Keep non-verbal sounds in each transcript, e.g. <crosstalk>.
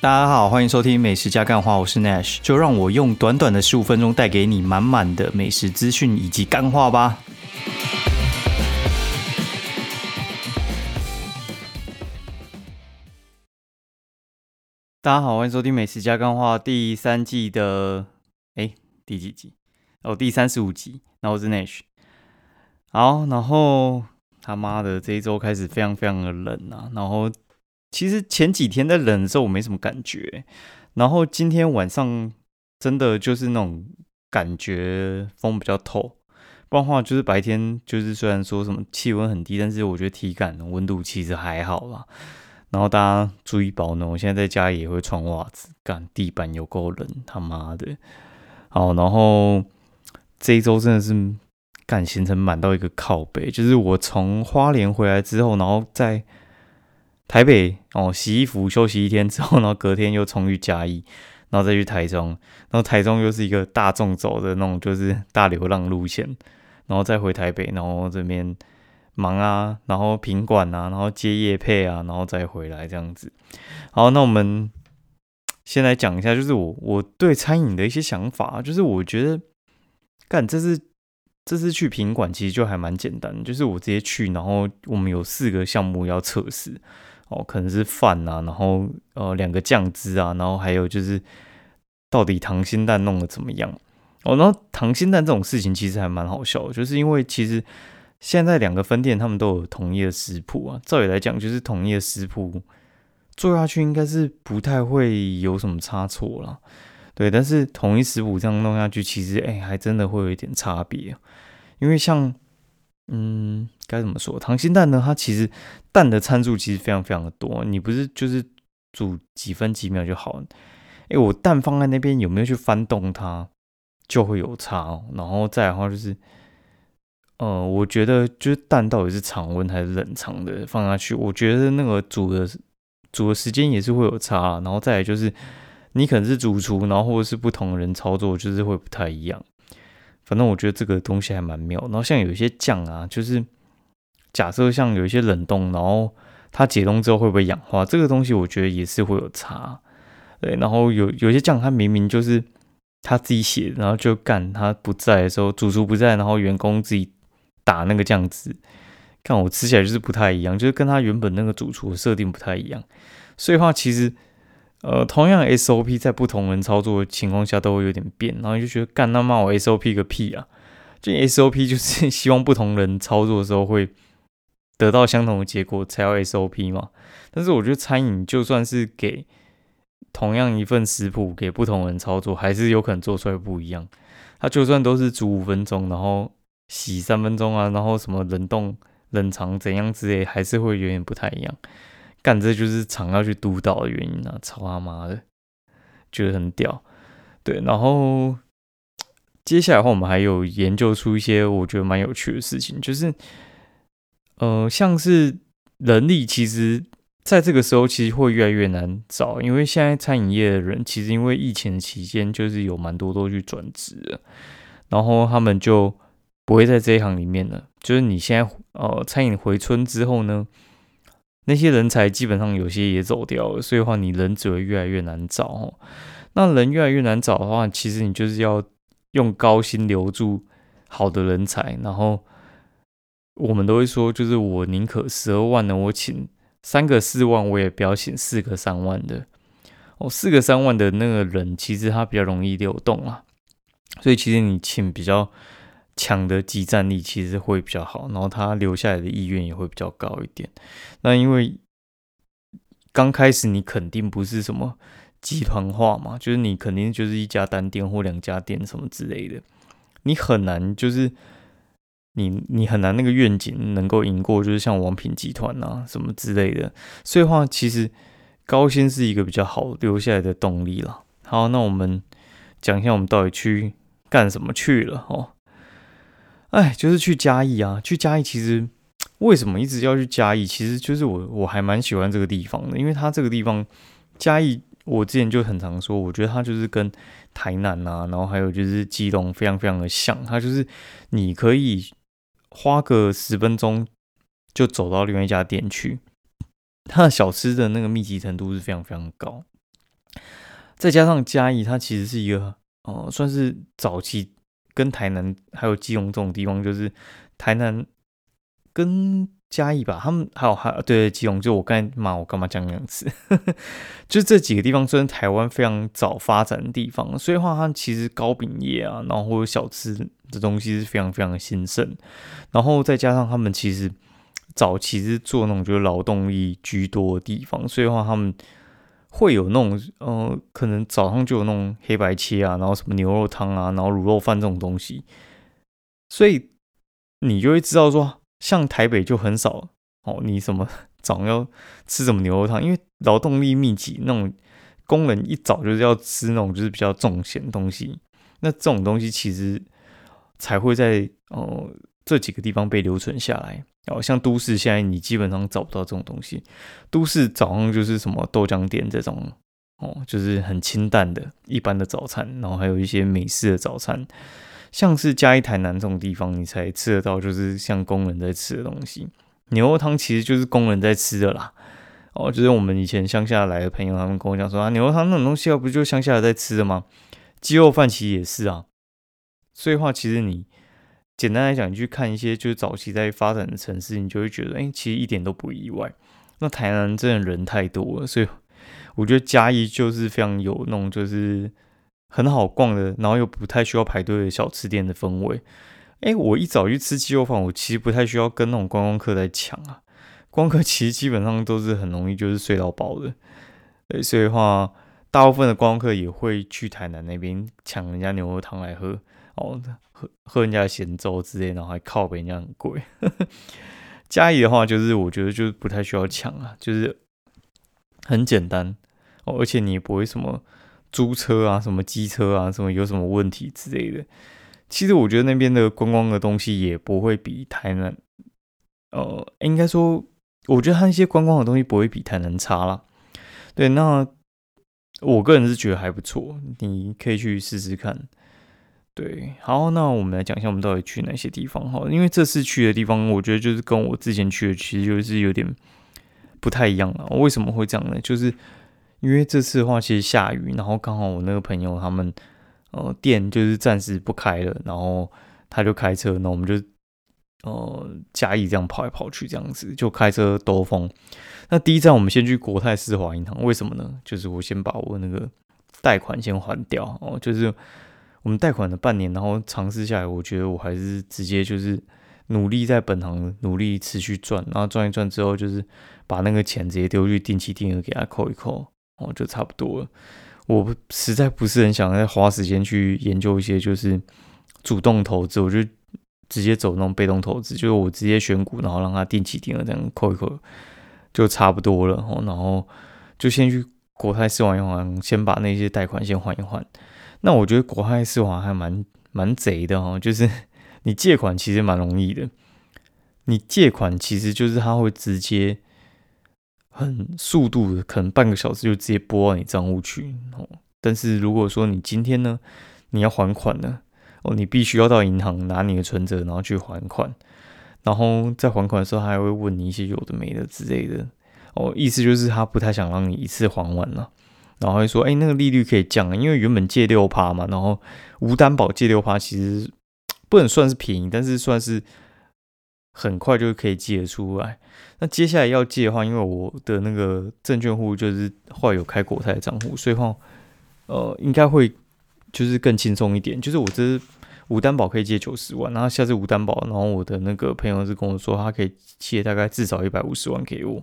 大家好，欢迎收听美食加干话，我是 Nash，就让我用短短的十五分钟带给你满满的美食资讯以及干话吧。大家好，欢迎收听美食加干话第三季的哎第几集？哦，第三十五集。那我是 Nash。好，然后他妈的这一周开始非常非常的冷啊，然后。其实前几天在冷的时候我没什么感觉，然后今天晚上真的就是那种感觉风比较透，不然的话就是白天就是虽然说什么气温很低，但是我觉得体感温度其实还好啦。然后大家注意保暖，我现在在家也会穿袜子，干地板有够冷，他妈的。好，然后这一周真的是干行程满到一个靠背，就是我从花莲回来之后，然后在。台北哦，洗衣服休息一天之后，然后隔天又冲去嘉义，然后再去台中，然后台中又是一个大众走的那种，就是大流浪路线，然后再回台北，然后这边忙啊，然后品管啊，然后接业配啊，然后再回来这样子。好，那我们先来讲一下，就是我我对餐饮的一些想法，就是我觉得干这次这次去品管其实就还蛮简单，就是我直接去，然后我们有四个项目要测试。哦，可能是饭啊，然后呃两个酱汁啊，然后还有就是到底溏心蛋弄得怎么样？哦，然后溏心蛋这种事情其实还蛮好笑，就是因为其实现在两个分店他们都有统一的食谱啊，照理来讲就是统一的食谱做下去应该是不太会有什么差错了，对，但是统一食谱这样弄下去，其实哎还真的会有一点差别，因为像。嗯，该怎么说？溏心蛋呢？它其实蛋的参数其实非常非常的多，你不是就是煮几分几秒就好？哎，我蛋放在那边有没有去翻动它，就会有差。哦然后再的话就是，呃，我觉得就是蛋到底是常温还是冷藏的放下去，我觉得那个煮的煮的时间也是会有差。然后再来就是，你可能是主厨，然后或者是不同人操作，就是会不太一样。反正我觉得这个东西还蛮妙，然后像有一些酱啊，就是假设像有一些冷冻，然后它解冻之后会不会氧化，这个东西我觉得也是会有差。对，然后有有些酱它明明就是他自己写，然后就干他不在的时候，主厨不在，然后员工自己打那个酱汁，看我吃起来就是不太一样，就是跟他原本那个主厨设定不太一样。所以话其实。呃，同样 SOP 在不同人操作的情况下都会有点变，然后就觉得干他妈我 SOP 个屁啊！就 SOP 就是希望不同人操作的时候会得到相同的结果才要 SOP 嘛。但是我觉得餐饮就算是给同样一份食谱给不同人操作，还是有可能做出来不一样。它就算都是煮五分钟，然后洗三分钟啊，然后什么冷冻、冷藏怎样之类，还是会有点不太一样。干这就是厂要去督导的原因啊！操他妈的，觉得很屌。对，然后接下来的话，我们还有研究出一些我觉得蛮有趣的事情，就是呃，像是人力，其实在这个时候其实会越来越难找，因为现在餐饮业的人其实因为疫情期间就是有蛮多都去转职了，然后他们就不会在这一行里面了。就是你现在呃，餐饮回春之后呢？那些人才基本上有些也走掉了，所以的话你人只会越来越难找哦。那人越来越难找的话，其实你就是要用高薪留住好的人才。然后我们都会说，就是我宁可十二万呢，我请三个四万，我也不要请四个三万的。哦，四个三万的那个人，其实他比较容易流动啊。所以其实你请比较。强的集战力其实会比较好，然后他留下来的意愿也会比较高一点。那因为刚开始你肯定不是什么集团化嘛，就是你肯定就是一家单店或两家店什么之类的，你很难就是你你很难那个愿景能够赢过，就是像王品集团啊什么之类的。所以话其实高薪是一个比较好留下来的动力了。好，那我们讲一下我们到底去干什么去了哦。哎，就是去嘉义啊！去嘉义，其实为什么一直要去嘉义？其实就是我我还蛮喜欢这个地方的，因为它这个地方嘉义，我之前就很常说，我觉得它就是跟台南啊，然后还有就是基隆非常非常的像。它就是你可以花个十分钟就走到另外一家店去，它的小吃的那个密集程度是非常非常高。再加上嘉义，它其实是一个呃，算是早期跟台南还有基隆这种地方，就是台南跟嘉义吧，他们还有还对基隆，就我刚才骂我干嘛讲两次，<laughs> 就这几个地方算是台湾非常早发展的地方，所以话它其实糕饼业啊，然后或者小吃的东西是非常非常的兴盛，然后再加上他们其实早期是做那种就是劳动力居多的地方，所以话他们。会有那种，呃，可能早上就有那种黑白切啊，然后什么牛肉汤啊，然后卤肉饭这种东西，所以你就会知道说，像台北就很少哦，你什么 <laughs> 早上要吃什么牛肉汤，因为劳动力密集，那种工人一早就是要吃那种就是比较重咸东西，那这种东西其实才会在哦这几个地方被留存下来。哦，像都市现在你基本上找不到这种东西。都市早上就是什么豆浆店这种，哦，就是很清淡的一般的早餐，然后还有一些美式的早餐，像是嘉义、台南这种地方，你才吃得到，就是像工人在吃的东西。牛肉汤其实就是工人在吃的啦。哦，就是我们以前乡下来的朋友，他们跟我讲说啊，牛肉汤那种东西，不就乡下在吃的吗？鸡肉饭其实也是啊。所以话，其实你。简单来讲，你去看一些就是早期在发展的城市，你就会觉得，哎，其实一点都不意外。那台南真的人太多了，所以我觉得嘉义就是非常有那种就是很好逛的，然后又不太需要排队的小吃店的氛围。哎，我一早去吃鸡肉饭，我其实不太需要跟那种观光客在抢啊。观光客其实基本上都是很容易就是睡到饱的，所以的话大部分的观光客也会去台南那边抢人家牛肉汤来喝。哦，喝喝人家的咸粥之类，然后还靠别人家很贵。<laughs> 嘉义的话，就是我觉得就是不太需要抢啊，就是很简单哦，而且你也不会什么租车啊、什么机车啊、什么有什么问题之类的。其实我觉得那边的观光的东西也不会比台南，呃，应该说，我觉得它那些观光的东西不会比台南差啦。对，那我个人是觉得还不错，你可以去试试看。对，好，那我们来讲一下我们到底去哪些地方哈。因为这次去的地方，我觉得就是跟我之前去的其实就是有点不太一样了。为什么会这样呢？就是因为这次的话，其实下雨，然后刚好我那个朋友他们呃店就是暂时不开了，然后他就开车，那我们就呃嘉义这样跑来跑去这样子，就开车兜风。那第一站我们先去国泰世华银行，为什么呢？就是我先把我那个贷款先还掉哦，就是。我们贷款了半年，然后尝试下来，我觉得我还是直接就是努力在本行努力持续赚，然后赚一赚之后，就是把那个钱直接丢去定期定额给他扣一扣，哦，就差不多了。我实在不是很想再花时间去研究一些就是主动投资，我就直接走那种被动投资，就是我直接选股，然后让它定期定额这样扣一扣，就差不多了。然后就先去国泰世华银行，先把那些贷款先还一还。那我觉得国泰世华还蛮蛮贼的哦，就是你借款其实蛮容易的，你借款其实就是他会直接很速度的，可能半个小时就直接拨到你账户去哦。但是如果说你今天呢，你要还款呢，哦，你必须要到银行拿你的存折，然后去还款，然后在还款的时候，他还会问你一些有的没的之类的哦，意思就是他不太想让你一次还完了。然后会说，哎，那个利率可以降，因为原本借六趴嘛，然后无担保借六趴，其实不能算是便宜，但是算是很快就可以借出来。那接下来要借的话，因为我的那个证券户就是后有开国泰的账户，所以话，呃，应该会就是更轻松一点。就是我这无担保可以借九十万，然后下次无担保，然后我的那个朋友是跟我说，他可以借大概至少一百五十万给我，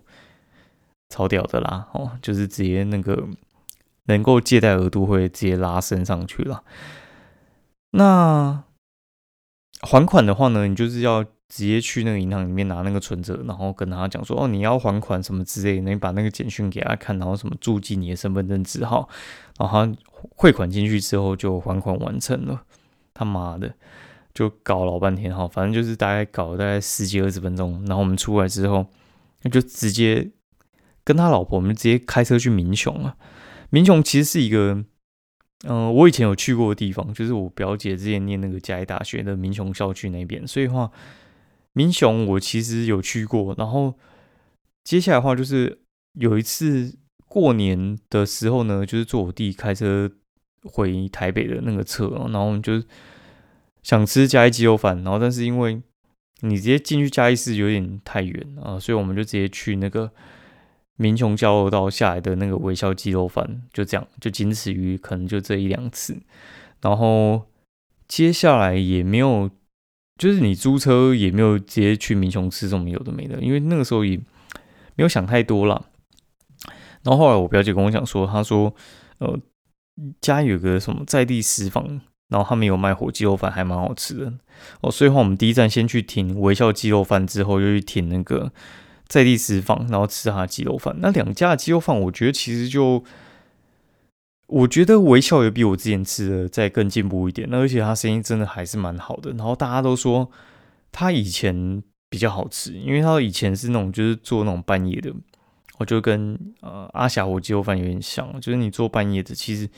超屌的啦，哦，就是直接那个。能够借贷额度会直接拉升上去了。那还款的话呢，你就是要直接去那个银行里面拿那个存折，然后跟他讲说：“哦，你要还款什么之类的。”你把那个简讯给他看，然后什么注记你的身份证字号，然后汇款进去之后就还款完成了。他妈的，就搞老半天哈，反正就是大概搞了大概十几二十分钟。然后我们出来之后，那就直接跟他老婆，我们直接开车去民雄了。民雄其实是一个，嗯，我以前有去过的地方，就是我表姐之前念那个嘉义大学的民雄校区那边，所以话，民雄我其实有去过。然后接下来的话，就是有一次过年的时候呢，就是坐我弟开车回台北的那个车，然后我们就想吃嘉义鸡肉饭，然后但是因为你直接进去嘉义市有点太远啊，所以我们就直接去那个民雄交流道下来的那个微笑鸡肉饭，就这样，就仅此于可能就这一两次，然后接下来也没有，就是你租车也没有直接去民雄吃这种有的没的，因为那个时候也没有想太多了。然后后来我表姐跟我讲说，她说，呃，家有个什么在地私房，然后他们有卖火鸡肉饭，还蛮好吃的哦。所以话我们第一站先去挺微笑鸡肉饭，之后又去挺那个在地私房，然后吃他的鸡肉饭。那两家的鸡肉饭，我觉得其实就，我觉得微笑也比我之前吃的再更进步一点。那而且他生意真的还是蛮好的。然后大家都说他以前比较好吃，因为他以前是那种就是做那种半夜的。我就跟呃阿霞火鸡肉饭有点像，就是你做半夜的，其实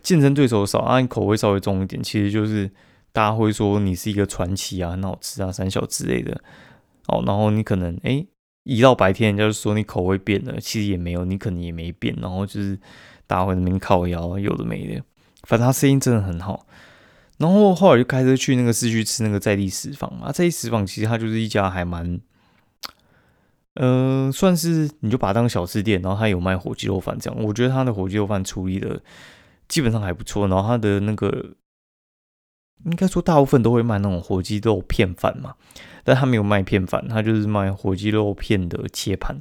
竞争对手少，啊，你口味稍微重一点，其实就是大家会说你是一个传奇啊，很好吃啊，三小之类的哦。然后你可能哎一到白天，人家就说你口味变了，其实也没有，你可能也没变。然后就是大家会那边靠腰，有的没的，反正他生意真的很好。然后后来就开车去那个市区吃那个在地食坊嘛，在地食坊其实它就是一家还蛮。呃，算是你就把它当小吃店，然后他有卖火鸡肉饭这样，我觉得他的火鸡肉饭处理的基本上还不错。然后他的那个应该说大部分都会卖那种火鸡肉片饭嘛，但他没有卖片饭，他就是卖火鸡肉片的切盘，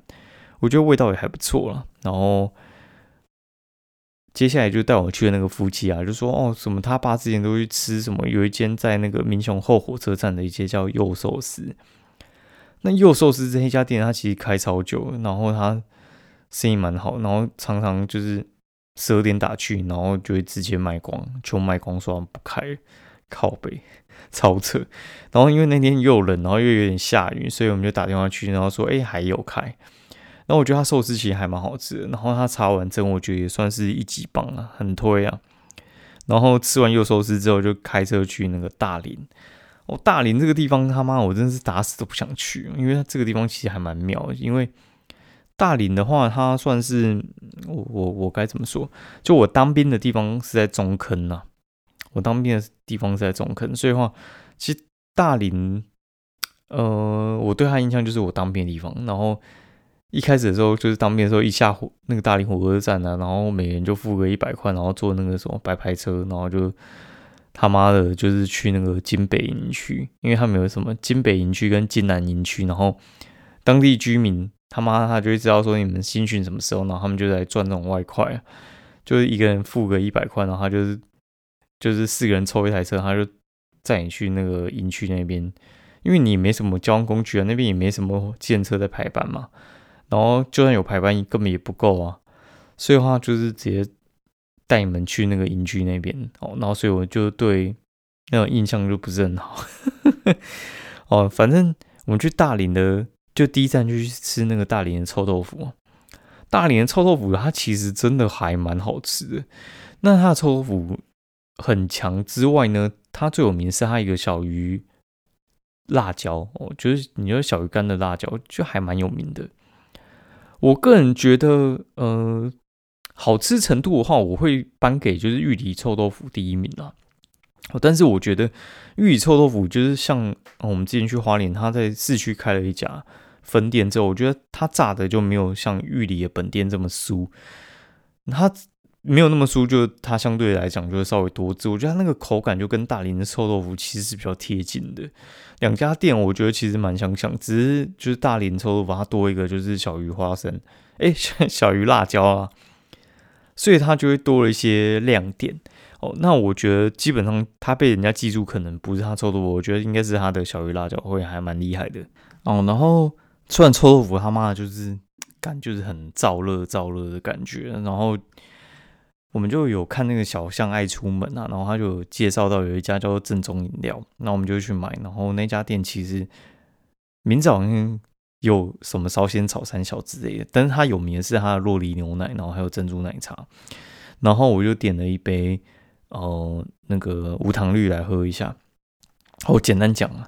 我觉得味道也还不错了。然后接下来就带我去的那个夫妻啊，就说哦，什么他爸之前都去吃什么，有一间在那个民雄后火车站的一间叫右寿司。那右寿司这一家店，它其实开超久，然后它生意蛮好，然后常常就是十二点打去，然后就会直接卖光，就卖光说不开，靠背超扯。然后因为那天又冷，然后又有点下雨，所以我们就打电话去，然后说哎还有开。那我觉得他寿司其实还蛮好吃的，然后他茶碗蒸我觉得也算是一级棒啊，很推啊。然后吃完右寿司之后，就开车去那个大林。哦，大林这个地方，他妈我真的是打死都不想去，因为它这个地方其实还蛮妙。因为大林的话，它算是我我我该怎么说？就我当兵的地方是在中坑呐，我当兵的地方是在中坑，所以话其实大林，呃，我对他印象就是我当兵的地方。然后一开始的时候，就是当兵的时候，一下火那个大林火车站啊，然后每人就付个一百块，然后坐那个什么白牌车，然后就。他妈的，就是去那个金北营区，因为他们有什么金北营区跟金南营区，然后当地居民他妈他就会知道说你们新训什么时候，然后他们就在赚那种外快，就是一个人付个一百块，然后他就是就是四个人抽一台车，他就载你去那个营区那边，因为你没什么交通工具啊，那边也没什么建车在排班嘛，然后就算有排班，根本也不够啊，所以的话就是直接。带你们去那个营区那边哦，然后所以我就对那种印象就不是很好 <laughs> 哦。反正我们去大林的，就第一站就去吃那个大林的臭豆腐。大连的臭豆腐它其实真的还蛮好吃的。那它的臭豆腐很强之外呢，它最有名是它一个小鱼辣椒哦，就是你说小鱼干的辣椒就还蛮有名的。我个人觉得，呃。好吃程度的话，我会颁给就是玉里臭豆腐第一名啊。但是我觉得玉里臭豆腐就是像我们之前去花莲，他在市区开了一家分店之后，我觉得他炸的就没有像玉里的本店这么酥。它没有那么酥，就它相对来讲就是稍微多汁。我觉得它那个口感就跟大林的臭豆腐其实是比较贴近的。两家店我觉得其实蛮相像，只是就是大林臭豆腐它多一个就是小鱼花生，<laughs> 哎，小鱼辣椒啊。所以它就会多了一些亮点哦。那我觉得基本上它被人家记住，可能不是它臭豆腐，我觉得应该是它的小鱼辣椒会还蛮厉害的哦。然后吃完臭豆腐，他妈的就是感就是很燥热燥热的感觉。然后我们就有看那个小象爱出门啊，然后他就介绍到有一家叫做正宗饮料，那我们就去买。然后那家店其实明早像。有什么烧仙草三小之类的，但是它有名的是它的洛梨牛奶，然后还有珍珠奶茶，然后我就点了一杯，呃，那个无糖绿来喝一下。我简单讲啊，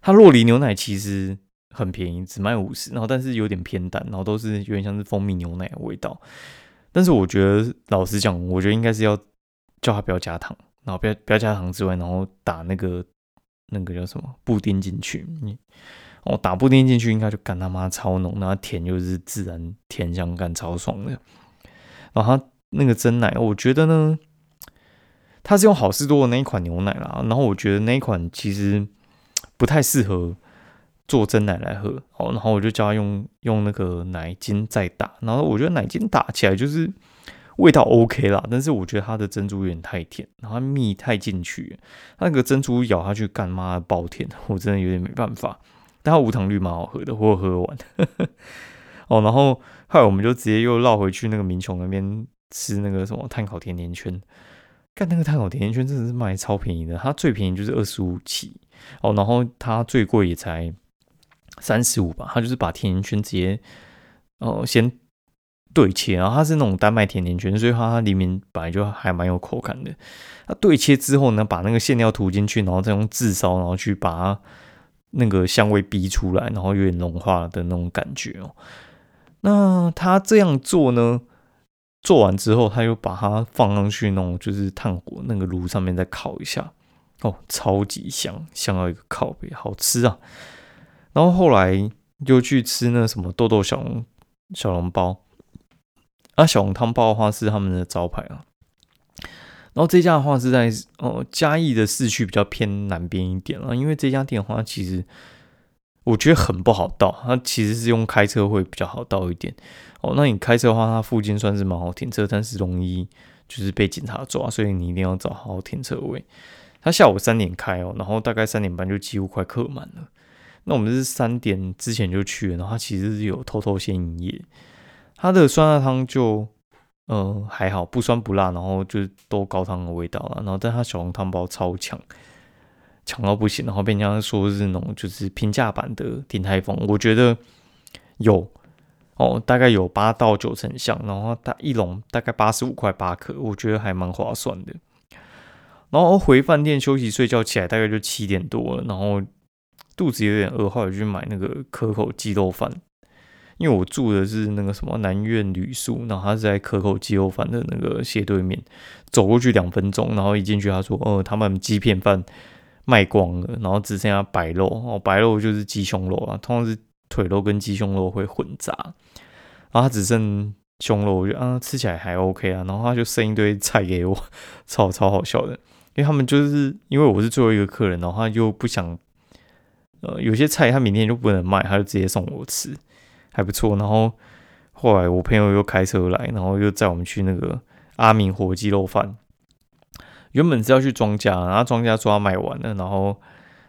它洛梨牛奶其实很便宜，只卖五十，然后但是有点偏淡，然后都是有点像是蜂蜜牛奶的味道。但是我觉得老实讲，我觉得应该是要叫他不要加糖，然后不要不要加糖之外，然后打那个那个叫什么布丁进去。你哦打布丁进去，应该就干他妈超浓，然后甜就是自然甜香干超爽的。然后它那个真奶，我觉得呢，它是用好事多的那一款牛奶啦。然后我觉得那一款其实不太适合做真奶来喝。哦，然后我就叫他用用那个奶精再打。然后我觉得奶精打起来就是味道 OK 啦，但是我觉得它的珍珠有点太甜，然后蜜太进去，那个珍珠咬下去干妈爆甜，<laughs> 我真的有点没办法。但它无糖绿蛮好喝的，我喝完。<laughs> 哦，然后后来我们就直接又绕回去那个民雄那边吃那个什么碳烤甜甜圈。干那个碳烤甜甜圈真的是卖超便宜的，它最便宜就是二十五起哦，然后它最贵也才三十五吧。它就是把甜甜圈直接哦先对切，然后它是那种丹麦甜甜圈，所以它里面本来就还蛮有口感的。它对切之后呢，把那个馅料涂进去，然后再用炙烧，然后去把它那个香味逼出来，然后有点融化的那种感觉哦。那他这样做呢？做完之后，他又把它放上去，那种就是炭火那个炉上面再烤一下，哦，超级香，香到一个靠背，好吃啊！然后后来又去吃那什么豆豆小笼小笼包，啊，小笼汤包的话是他们的招牌啊。然后这家的话是在哦嘉义的市区比较偏南边一点啊，因为这家店的话其实。我觉得很不好到，它其实是用开车会比较好到一点哦。那你开车的话，它附近算是蛮好停车，但是容易就是被警察抓，所以你一定要找好停车位。它下午三点开哦，然后大概三点半就几乎快客满了。那我们是三点之前就去了，然后它其实是有偷偷先营业。它的酸辣汤就嗯还好，不酸不辣，然后就都高汤的味道了。然后但它小笼汤包超强。强到不行，然后被人家说是那种就是平价版的鼎泰丰，我觉得有哦，大概有八到九成像，然后它一笼大概八十五块八克，我觉得还蛮划算的。然后回饭店休息睡觉起来大概就七点多了，然后肚子有点饿，后来去买那个可口鸡肉饭，因为我住的是那个什么南苑旅宿，然后他是在可口鸡肉饭的那个斜对面，走过去两分钟，然后一进去他说，哦，他们鸡片饭。卖光了，然后只剩下白肉。哦，白肉就是鸡胸肉啊，通常是腿肉跟鸡胸肉会混杂，然后它只剩胸肉，我觉得啊吃起来还 OK 啊，然后他就剩一堆菜给我，<laughs> 超超好笑的，因为他们就是因为我是最后一个客人，然后他就不想，呃有些菜他明天就不能卖，他就直接送我吃，还不错。然后后来我朋友又开车来，然后又载我们去那个阿明火鸡肉饭。原本是要去庄家，然后庄家说他卖完了，然后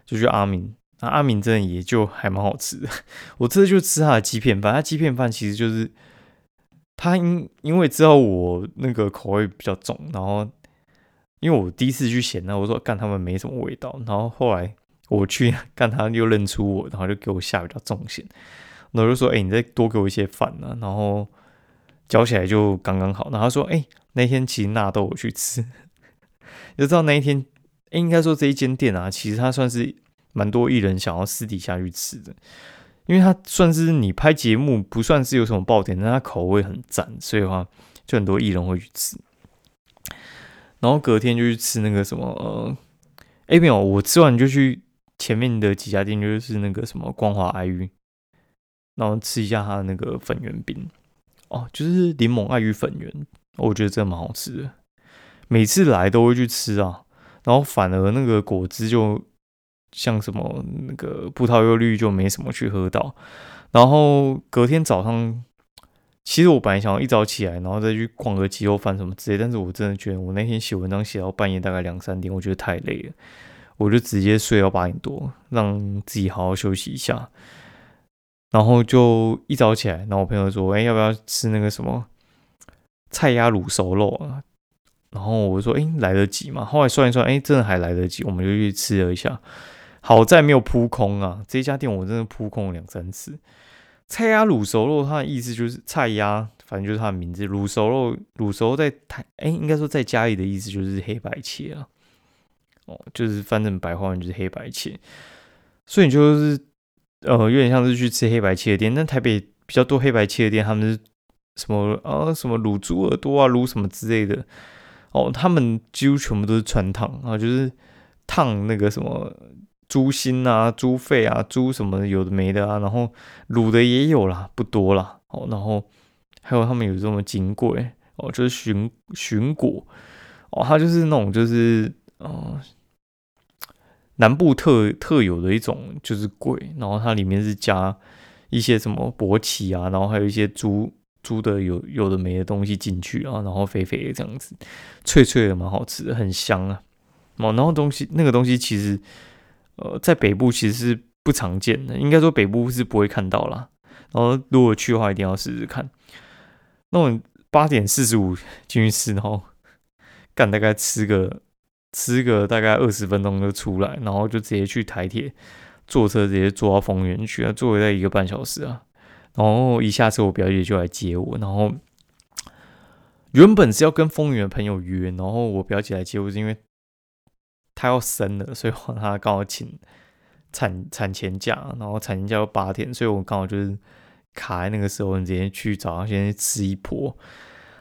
就去阿明。那阿明真的也就还蛮好吃的。<laughs> 我这次就吃他的鸡片饭，他鸡片饭其实就是他因因为知道我那个口味比较重，然后因为我第一次去咸，那我说干他们没什么味道，然后后来我去干他又认出我，然后就给我下比较重咸，然后就说哎你再多给我一些饭呢，然后嚼起来就刚刚好。然后他说哎那天其实纳豆我去吃。<laughs> 就知道那一天，应该说这一间店啊，其实它算是蛮多艺人想要私底下去吃的，因为它算是你拍节目不算是有什么爆点，但它口味很赞，所以的话就很多艺人会去吃。然后隔天就去吃那个什么，呃，哎没有，我吃完就去前面的几家店，就是那个什么光华爱玉，然后吃一下它的那个粉圆饼，哦，就是柠檬爱玉粉圆，我觉得真的蛮好吃的。每次来都会去吃啊，然后反而那个果汁就像什么那个葡萄柚绿就没什么去喝到，然后隔天早上，其实我本来想要一早起来，然后再去逛个鸡肉饭什么之类，但是我真的觉得我那天写文章写到半夜大概两三点，我觉得太累了，我就直接睡到八点多，让自己好好休息一下，然后就一早起来，然后我朋友说，哎，要不要吃那个什么菜鸭卤熟肉啊？然后我说：“哎，来得及吗？”后来算一算，哎，真的还来得及，我们就去吃了一下。好在没有扑空啊！这家店我真的扑空了两三次。菜鸭卤熟肉，它的意思就是菜鸭，反正就是它的名字。卤熟肉，卤熟在台，哎，应该说在家里的意思就是黑白切啊。哦，就是反正白话文就是黑白切。所以你就是呃，有点像是去吃黑白切的店。但台北比较多黑白切的店，他们是什么啊什么卤猪耳朵啊卤什么之类的哦，他们几乎全部都是穿烫啊，就是烫那个什么猪心啊、猪肺啊、猪什么有的没的啊，然后卤的也有啦，不多啦哦，然后还有他们有这种金贵哦，就是寻寻果哦，它就是那种就是嗯。南部特特有的一种就是鬼，然后它里面是加一些什么勃起啊，然后还有一些猪猪的有有的没的东西进去啊，然后肥肥的这样子，脆脆的蛮好吃的，很香啊。哦，然后东西那个东西其实呃在北部其实是不常见的，应该说北部是不会看到啦。然后如果去的话，一定要试试看。那我八点四十五进去吃，然后干大概吃个。吃个大概二十分钟就出来，然后就直接去台铁坐车，直接坐到丰原去啊，坐了在一个半小时啊。然后一下车，我表姐就来接我。然后原本是要跟丰原的朋友约，然后我表姐来接我，是因为她要生了，所以她刚好请产产前假，然后产前假要八天，所以我刚好就是卡在那个时候，直接去找她先吃一波。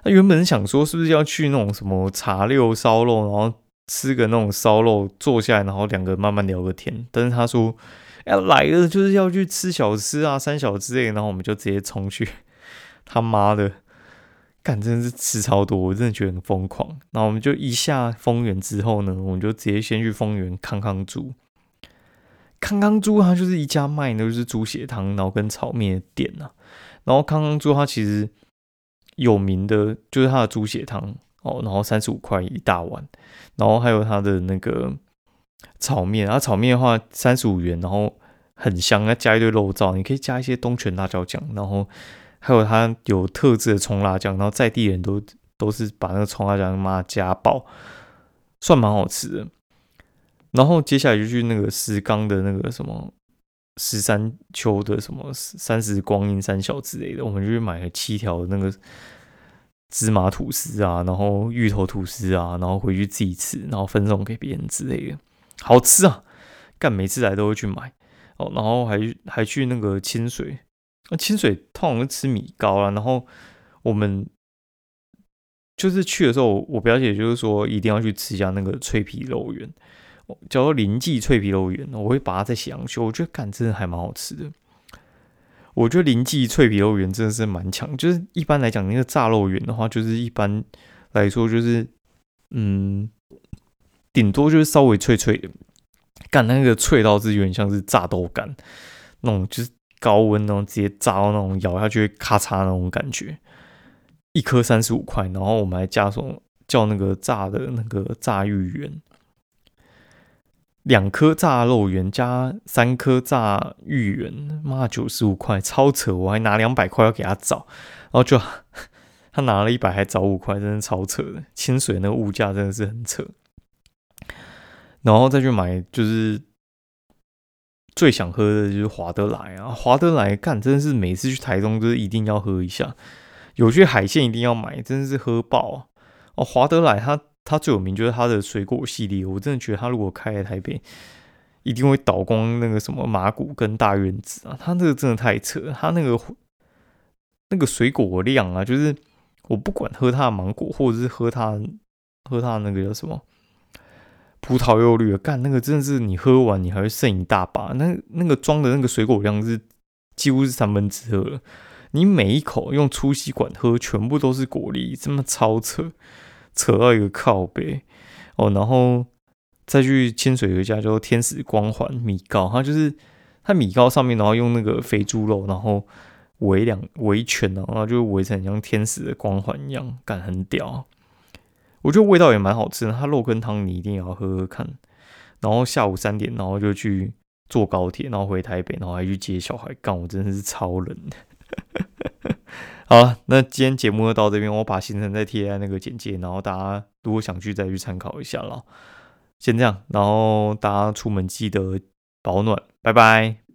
那原本想说是不是要去那种什么茶六烧肉，然后。吃个那种烧肉，坐下来，然后两个慢慢聊个天。但是他说，要来了就是要去吃小吃啊，三小之类。然后我们就直接冲去，<laughs> 他妈的，干真的是吃超多，我真的觉得很疯狂。然后我们就一下丰原之后呢，我们就直接先去丰原康康猪。康康猪它就是一家卖的就是猪血汤，然后跟炒面的店呐。然后康康猪它其实有名的就是它的猪血汤。哦，然后三十五块一大碗，然后还有它的那个炒面，啊，炒面的话三十五元，然后很香，要加一堆肉燥，你可以加一些东泉辣椒酱，然后还有它有特制的葱辣酱，然后在地人都都是把那个葱辣酱妈加爆，算蛮好吃的。然后接下来就去那个石冈的那个什么十三秋的什么三十光阴三小之类的，我们就去买了七条那个。芝麻吐司啊，然后芋头吐司啊，然后回去自己吃，然后分送给别人之类的，好吃啊！干每次来都会去买哦，然后还还去那个清水，那清水通常吃米糕啊，然后我们就是去的时候，我表姐就是说一定要去吃一下那个脆皮肉圆，叫做林记脆皮肉圆，我会把它再写上去，我觉得干真的还蛮好吃的。我觉得林记脆皮肉圆真的是蛮强，就是一般来讲，那个炸肉圆的话，就是一般来说就是，嗯，顶多就是稍微脆脆的，干那个脆到是有点像是炸豆干那种，就是高温那种直接炸到那种咬下去咔嚓那种感觉，一颗三十五块，然后我们还加什么叫那个炸的那个炸芋圆。两颗炸肉圆加三颗炸芋圆，妈九十五块，超扯！我还拿两百块要给他找，然后就 <laughs> 他拿了一百还找五块，真的超扯的。清水那个物价真的是很扯，然后再去买，就是最想喝的就是华德莱啊，华德莱干真的是每次去台中就是一定要喝一下，有些海鲜一定要买，真的是喝爆啊！哦，华德莱它。它最有名就是它的水果系列，我真的觉得它如果开在台北，一定会倒光那个什么马古跟大院子啊！它那个真的太扯，它那个那个水果量啊，就是我不管喝它的芒果，或者是喝它喝它那个叫什么葡萄柚绿，干那个真的是你喝完你还会剩一大把，那那个装的那个水果量是几乎是三分之二了，你每一口用粗吸管喝，全部都是果粒，这么超扯。扯到一个靠背哦，然后再去清水有一家叫天使光环米糕，它就是它米糕上面，然后用那个肥猪肉，然后围两围一圈然后就围成像天使的光环一样，感很屌。我觉得味道也蛮好吃的，它肉跟汤你一定要喝喝看。然后下午三点，然后就去坐高铁，然后回台北，然后还去接小孩，干我真的是超冷的。好了，那今天节目就到这边，我把行程再贴在那个简介，然后大家如果想去再去参考一下了。先这样，然后大家出门记得保暖，拜拜。